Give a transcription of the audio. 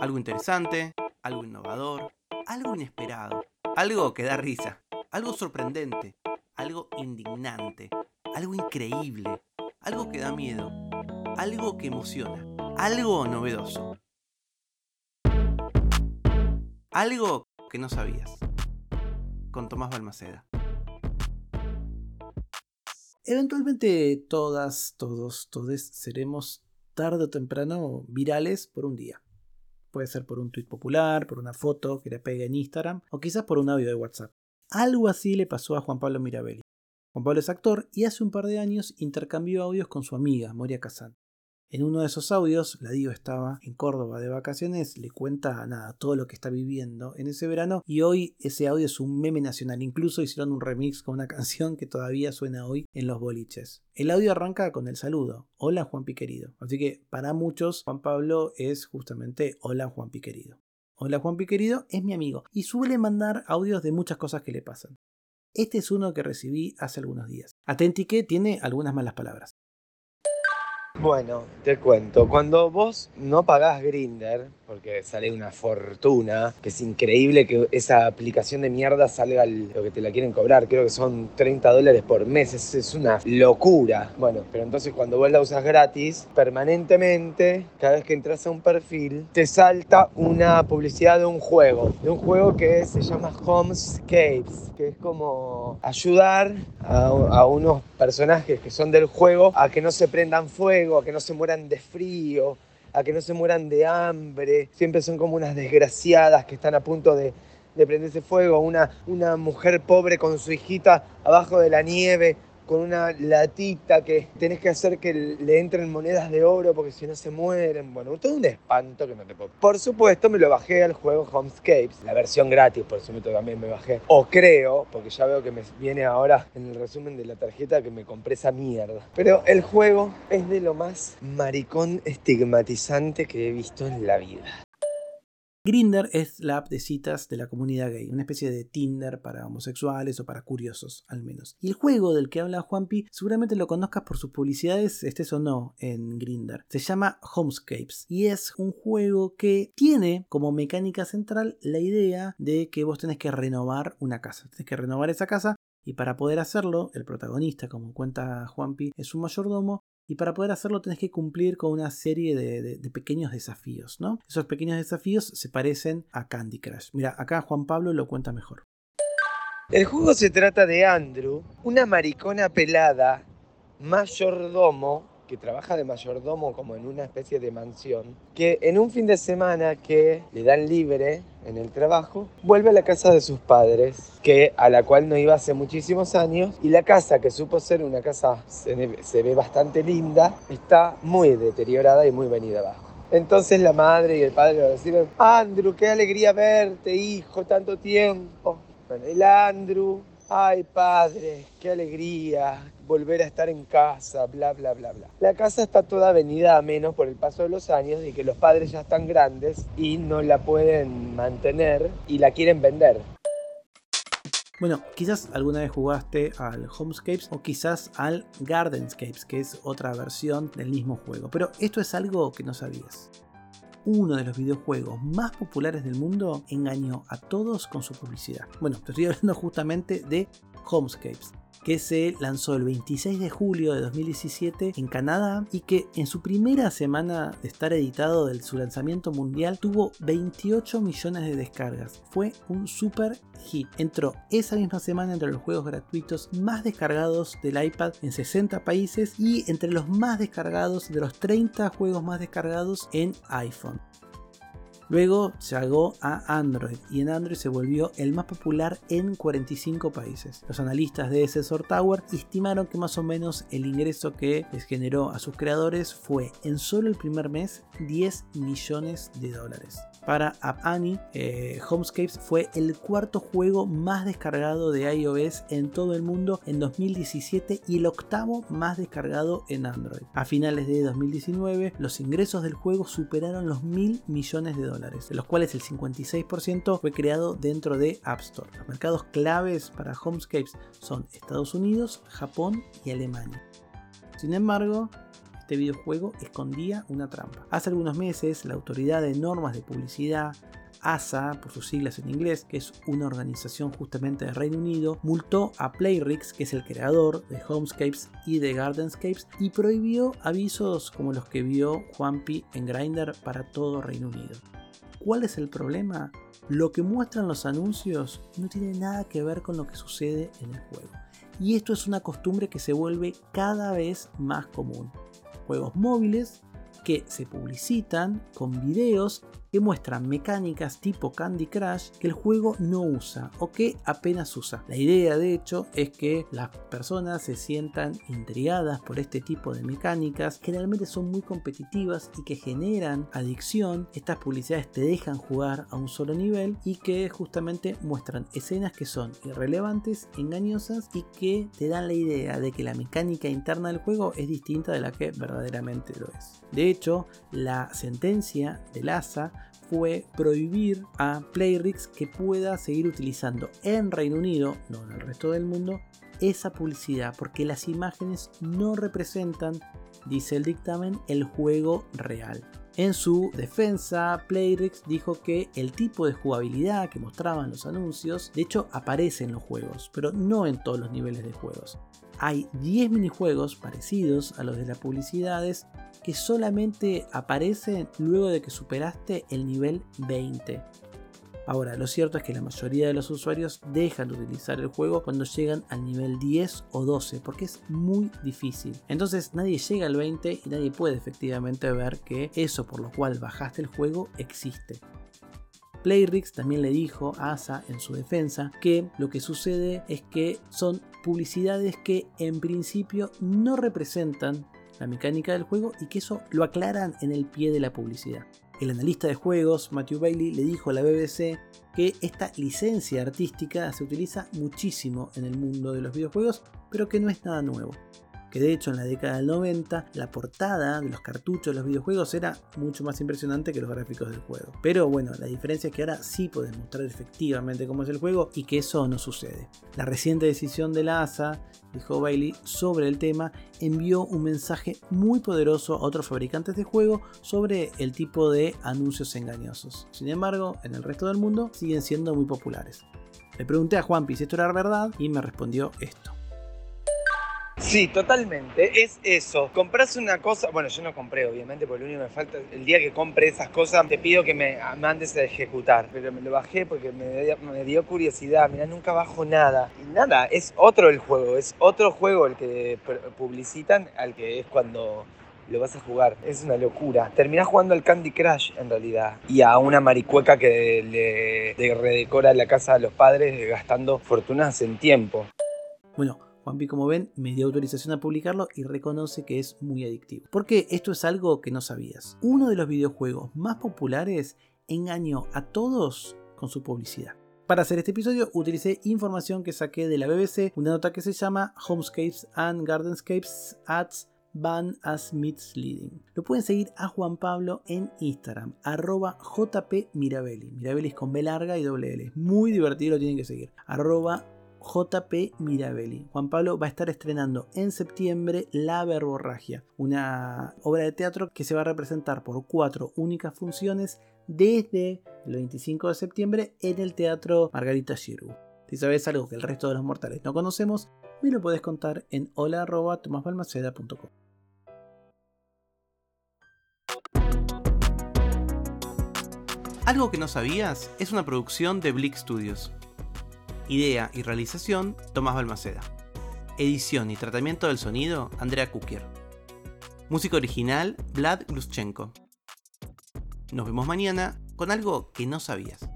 Algo interesante, algo innovador, algo inesperado, algo que da risa, algo sorprendente, algo indignante, algo increíble, algo que da miedo, algo que emociona, algo novedoso. Algo que no sabías. Con Tomás Balmaceda. Eventualmente todas, todos, todes seremos tarde o temprano virales por un día. Puede ser por un tweet popular, por una foto que le pegue en Instagram o quizás por un audio de WhatsApp. Algo así le pasó a Juan Pablo Mirabelli. Juan Pablo es actor y hace un par de años intercambió audios con su amiga Moria Kazan. En uno de esos audios, la Dio estaba en Córdoba de vacaciones, le cuenta nada, todo lo que está viviendo en ese verano y hoy ese audio es un meme nacional. Incluso hicieron un remix con una canción que todavía suena hoy en los boliches. El audio arranca con el saludo, hola Juan Piquerido. Así que para muchos Juan Pablo es justamente hola Juan Piquerido. Hola Juan Piquerido es mi amigo y suele mandar audios de muchas cosas que le pasan. Este es uno que recibí hace algunos días. Atentique tiene algunas malas palabras. Bueno, te cuento, cuando vos no pagás Grinder, porque sale una fortuna, que es increíble que esa aplicación de mierda salga lo que te la quieren cobrar, creo que son 30 dólares por mes, es, una locura. Bueno, pero entonces cuando vos la usas gratis, permanentemente, cada vez que entras a un perfil, te salta una publicidad de un juego, de un juego que se llama Homescapes, que es como ayudar a unos personajes que son del juego a que no se prendan fuego a que no se mueran de frío, a que no se mueran de hambre. Siempre son como unas desgraciadas que están a punto de, de prenderse fuego. Una, una mujer pobre con su hijita abajo de la nieve con una latita que tenés que hacer que le entren monedas de oro porque si no se mueren. Bueno, todo un espanto que no te puedo. Por supuesto, me lo bajé al juego Homescapes, la versión gratis, por supuesto también me bajé. O creo, porque ya veo que me viene ahora en el resumen de la tarjeta que me compré esa mierda. Pero el juego es de lo más maricón estigmatizante que he visto en la vida. Grinder es la app de citas de la comunidad gay, una especie de Tinder para homosexuales o para curiosos, al menos. Y el juego del que habla Juanpi seguramente lo conozcas por sus publicidades, estés o no, en Grinder. Se llama Homescapes y es un juego que tiene como mecánica central la idea de que vos tenés que renovar una casa. Tenés que renovar esa casa y para poder hacerlo, el protagonista, como cuenta Juanpi, es un mayordomo y para poder hacerlo tenés que cumplir con una serie de, pequeños desafíos, ¿no? Esos pequeños desafíos se parecen a Candy Crush. Mira, acá Juan Pablo lo cuenta mejor. El juego se trata de Andrew, una maricona pelada, mayordomo, que trabaja de mayordomo como en una especie de mansión, que en un fin de semana que le dan libre en el trabajo, vuelve a la casa de sus padres, que a la cual no iba hace muchísimos años, y la casa, que supo ser una casa, se, ve bastante linda, está muy deteriorada y muy venida abajo. Entonces la madre y el padre le decían, Andrew, qué alegría verte, hijo, tanto tiempo. Bueno, el Andrew, ay padre, qué alegría, volver a estar en casa, bla, bla, bla, bla. La casa está toda venida a menos por el paso de los años y que los padres ya están grandes y no la pueden mantener y la quieren vender. Bueno, quizás alguna vez jugaste al Homescapes o quizás al Gardenscapes, que es otra versión del mismo juego, pero esto es algo que no sabías. Uno de los videojuegos más populares del mundo engañó a todos con su publicidad. Bueno, te estoy hablando justamente de Homescapes que se lanzó el 26 de julio de 2017 en Canadá y que en su primera semana de estar editado de su lanzamiento mundial tuvo 28 millones de descargas. Fue un super hit. Entró esa misma semana entre los juegos gratuitos más descargados del iPad en 60 países y entre los más descargados de los 30 juegos más descargados en iPhone. Luego llegó a Android y en Android se volvió el más popular en 45 países. Los analistas de Sensor Tower estimaron que más o menos el ingreso que les generó a sus creadores fue en solo el primer mes 10 millones de dólares. Para App Annie, eh, Homescapes fue el cuarto juego más descargado de iOS en todo el mundo en 2017 y el octavo más descargado en Android. A finales de 2019, los ingresos del juego superaron los mil millones de dólares, de los cuales el 56% fue creado dentro de App Store. Los mercados claves para Homescapes son Estados Unidos, Japón y Alemania. Sin embargo, este videojuego escondía una trampa. Hace algunos meses, la Autoridad de Normas de Publicidad ASA, por sus siglas en inglés, que es una organización justamente de Reino Unido, multó a Playrix, que es el creador de Homescapes y de Gardenscapes, y prohibió avisos como los que vio Juanpi en Grindr para todo Reino Unido. ¿Cuál es el problema? Lo que muestran los anuncios no tiene nada que ver con lo que sucede en el juego. Y esto es una costumbre que se vuelve cada vez más común. Juegos móviles que se publicitan con videos que muestran mecánicas tipo Candy Crush que el juego no usa o que apenas usa. La idea de hecho es que las personas se sientan intrigadas por este tipo de mecánicas, generalmente son muy competitivas y que generan adicción. Estas publicidades te dejan jugar a un solo nivel y que justamente muestran escenas que son irrelevantes, engañosas y que te dan la idea de que la mecánica interna del juego es distinta de la que verdaderamente lo es. De hecho, la sentencia del ASA fue prohibir a Playrix que pueda seguir utilizando en Reino Unido, no en el resto del mundo, esa publicidad porque las imágenes no representan, dice el dictamen, el juego real. En su defensa, Playrix dijo que el tipo de jugabilidad que mostraban los anuncios, de hecho aparece en los juegos, pero no en todos los niveles de juegos. Hay 10 minijuegos parecidos a los de las publicidades que solamente aparecen luego de que superaste el nivel 20. Ahora, lo cierto es que la mayoría de los usuarios dejan de utilizar el juego cuando llegan al nivel 10 o 12, porque es muy difícil. Entonces nadie llega al 20 y nadie puede efectivamente ver que eso por lo cual bajaste el juego existe. Playrix también le dijo a Asa en su defensa que lo que sucede es que son publicidades que en principio no representan la mecánica del juego y que eso lo aclaran en el pie de la publicidad. El analista de juegos, Matthew Bailey, le dijo a la BBC que esta licencia artística se utiliza muchísimo en el mundo de los videojuegos, pero que no es nada nuevo que de hecho en la década del 90 la portada de los cartuchos de los videojuegos era mucho más impresionante que los gráficos del juego. Pero bueno, la diferencia es que ahora sí puedes mostrar efectivamente cómo es el juego y que eso no sucede. La reciente decisión de la ASA, dijo Bailey, sobre el tema envió un mensaje muy poderoso a otros fabricantes de juego sobre el tipo de anuncios engañosos. Sin embargo, en el resto del mundo siguen siendo muy populares. Le pregunté a Juanpi si esto era verdad y me respondió esto. Sí, totalmente. Es eso. Compras una cosa. Bueno, yo no compré, obviamente, porque lo único que me falta. El día que compre esas cosas, te pido que me mandes a ejecutar. Pero me lo bajé porque me dio, curiosidad. Mira, nunca bajo nada. Y nada, es otro el juego. Es otro juego el que publicitan al que es cuando lo vas a jugar. Es una locura. Terminás jugando al Candy Crush en realidad. Y a una maricueca que le redecora la casa a los padres gastando fortunas en tiempo. Bueno, Juanpi, como ven, me dio autorización a publicarlo y reconoce que es muy adictivo. Porque esto es algo que no sabías. Uno de los videojuegos más populares engañó a todos con su publicidad. Para hacer este episodio utilicé información que saqué de la BBC, una nota que se llama Homescapes and Gardenscapes Ads Ban as Misleading. Lo pueden seguir a Juan Pablo en Instagram, arroba JP Mirabelli. Mirabelli es con B larga y doble L. Muy divertido, lo tienen que seguir. Arroba JP Mirabelli. Juan Pablo va a estar estrenando en septiembre La Verborragia, una obra de teatro que se va a representar por cuatro únicas funciones desde el 25 de septiembre en el Teatro Margarita Giroux. Si sabes algo que el resto de los mortales no conocemos, me lo puedes contar en hola.tomasbalmaceda.com. Algo que no sabías es una producción de Blick Studios. Idea y realización, Tomás Balmaceda. Edición y tratamiento del sonido, Andrea Kukier. Música original, Vlad Gluschenko. Nos vemos mañana con algo que no sabías.